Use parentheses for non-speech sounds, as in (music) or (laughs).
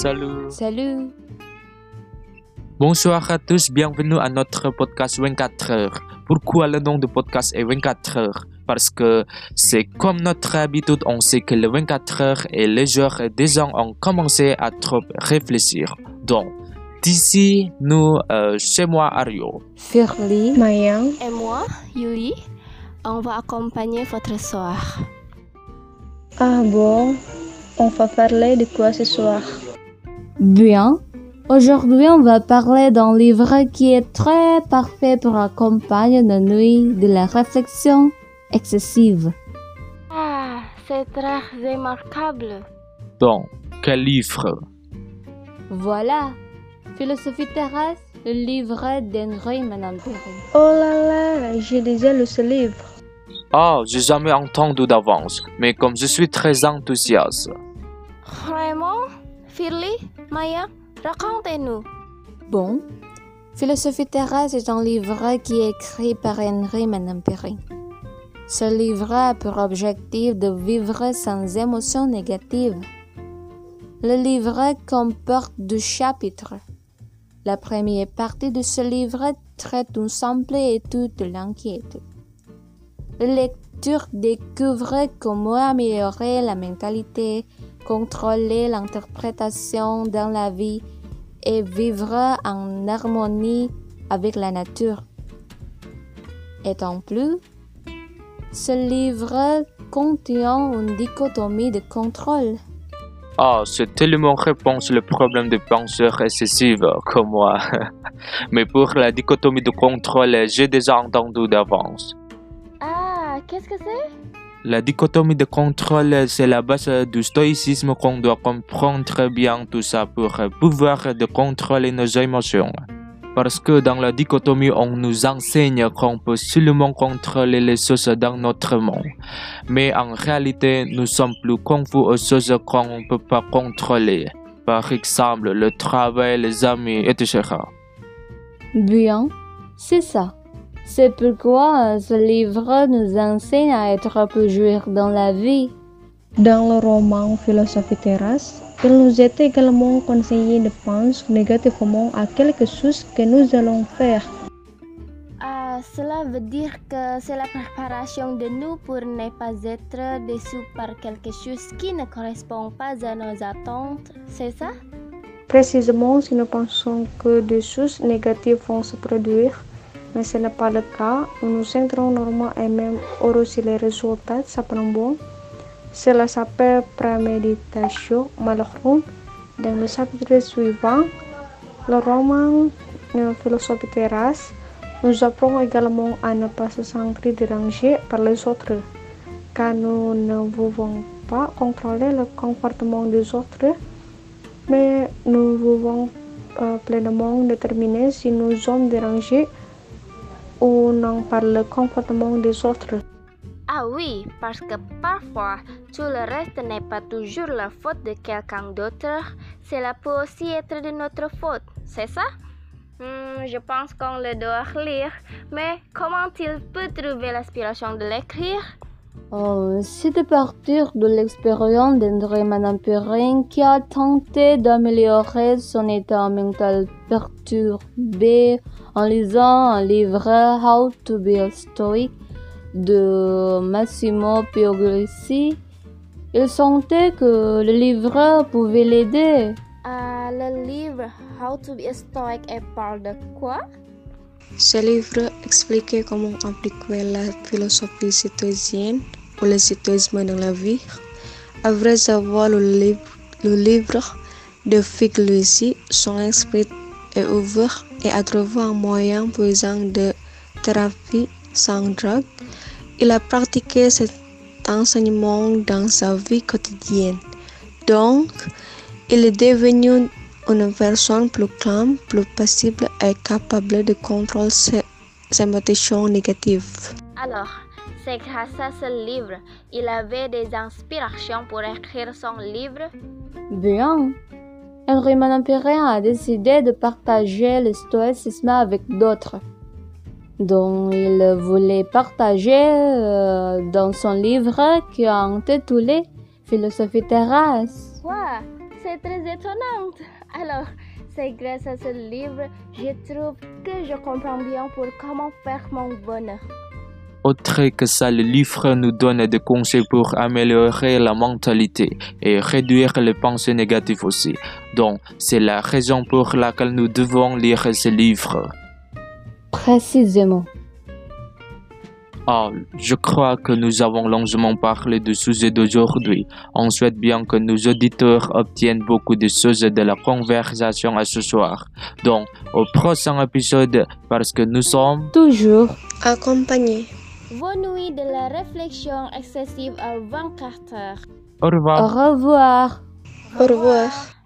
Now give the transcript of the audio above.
Salut. Salut. Bonsoir à tous, bienvenue à notre podcast 24 heures. Pourquoi le nom de podcast est 24 heures? Parce que c'est comme notre habitude, on sait que le 24 heures et les jours des gens ont commencé à trop réfléchir. Donc, d'ici, nous, euh, chez moi, Ario. Firly. Mayang. Et moi, Yuli, on va accompagner votre soir. Ah bon? On va parler de quoi ce soir? Bien. Aujourd'hui, on va parler d'un livre qui est très parfait pour accompagner la nuit de la réflexion excessive. Ah, c'est très remarquable. Donc, quel livre? Voilà. Philosophie terrestre, le livre d'Henri Menamperi. Oh là là, j'ai déjà lu ce livre. Ah, j'ai jamais entendu d'avance, mais comme je suis très enthousiaste. Bon. Philosophie terrestre est un livre qui est écrit par Henri Menamperi. Ce livre a pour objectif de vivre sans émotions négatives. Le livre comporte deux chapitres. La première partie de ce livre traite d'une simple étude de l'inquiétude. La lecture découvre comment améliorer la mentalité, contrôler l'interprétation dans la vie et vivre en harmonie avec la nature. Et en plus, ce livre contient une dichotomie de contrôle. Ah, c'est tellement réponse le problème des penseurs excessifs comme moi. (laughs) Mais pour la dichotomie de contrôle, j'ai déjà entendu d'avance. Ah, qu'est-ce que c'est? La dichotomie de contrôle, c'est la base du stoïcisme qu'on doit comprendre bien tout ça pour pouvoir de contrôler nos émotions. Parce que dans la dichotomie, on nous enseigne qu'on peut seulement contrôler les choses dans notre monde. Mais en réalité, nous sommes plus confus aux choses qu'on ne peut pas contrôler. Par exemple, le travail, les amis, etc. Bien, c'est ça. C'est pourquoi ce livre nous enseigne à être plus jouir dans la vie. Dans le roman Philosophie terrestre, il nous est également conseillé de penser négativement à quelque chose que nous allons faire. Ah, cela veut dire que c'est la préparation de nous pour ne pas être déçus par quelque chose qui ne correspond pas à nos attentes, c'est ça? Précisément, si nous pensons que des choses négatives vont se produire, mais ce n'est pas le cas, nous nous centrons normalement et même heureux si les résultats s'apprennent bons. Cela s'appelle préméditation malheureusement. Dans le chapitre suivant, le roman de philosophie terrestre nous apprend également à ne pas se sentir dérangé par les autres, car nous ne pouvons pas contrôler le comportement des autres, mais nous pouvons pleinement déterminer si nous sommes dérangés ou non par le comportement des autres. Ah oui, parce que parfois, tout le reste n'est pas toujours la faute de quelqu'un d'autre, cela peut aussi être de notre faute, c'est ça? Hmm, Je pense qu'on le doit lire, mais comment il peut trouver l'inspiration de l'écrire? C'est à partir de l'expérience d'André Manamperin qui a tenté d'améliorer son état mental perturbé en lisant un livre How to be a Stoic de Massimo Pioglissi. Il sentait que le livre pouvait l'aider. Ah, Le livre How to be a Stoic et parle de quoi? Ce livre expliquait comment appliquer la philosophie citoyenne ou le citoyennisme dans la vie. À vrai savoir, le livre, le livre de Figliuzzi, son esprit est ouvert et a trouvé un moyen puissant de thérapie sans drogue. Il a pratiqué cet enseignement dans sa vie quotidienne. Donc, il est devenu une personne plus calme, plus passible et capable de contrôler ses, ses émotions négatives. Alors, c'est grâce à ce livre, il avait des inspirations pour écrire son livre? Bien. Henri Manamperin a décidé de partager le stoïcisme avec d'autres, dont il voulait partager euh, dans son livre qui a intitulé Philosophie terrestre. Wow, c'est très étonnant. Alors, c'est grâce à ce livre, je trouve que je comprends bien pour comment faire mon bonheur. Autre que ça, le livre nous donne des conseils pour améliorer la mentalité et réduire les pensées négatives aussi. Donc, c'est la raison pour laquelle nous devons lire ce livre. Précisément. Ah, je crois que nous avons largement parlé du sujet d'aujourd'hui. On souhaite bien que nos auditeurs obtiennent beaucoup de choses de la conversation à ce soir. Donc, au prochain épisode, parce que nous sommes Toujours. Accompagné. Vos nuits de la réflexion excessive à 24 heures. Au revoir. Au revoir. Au revoir.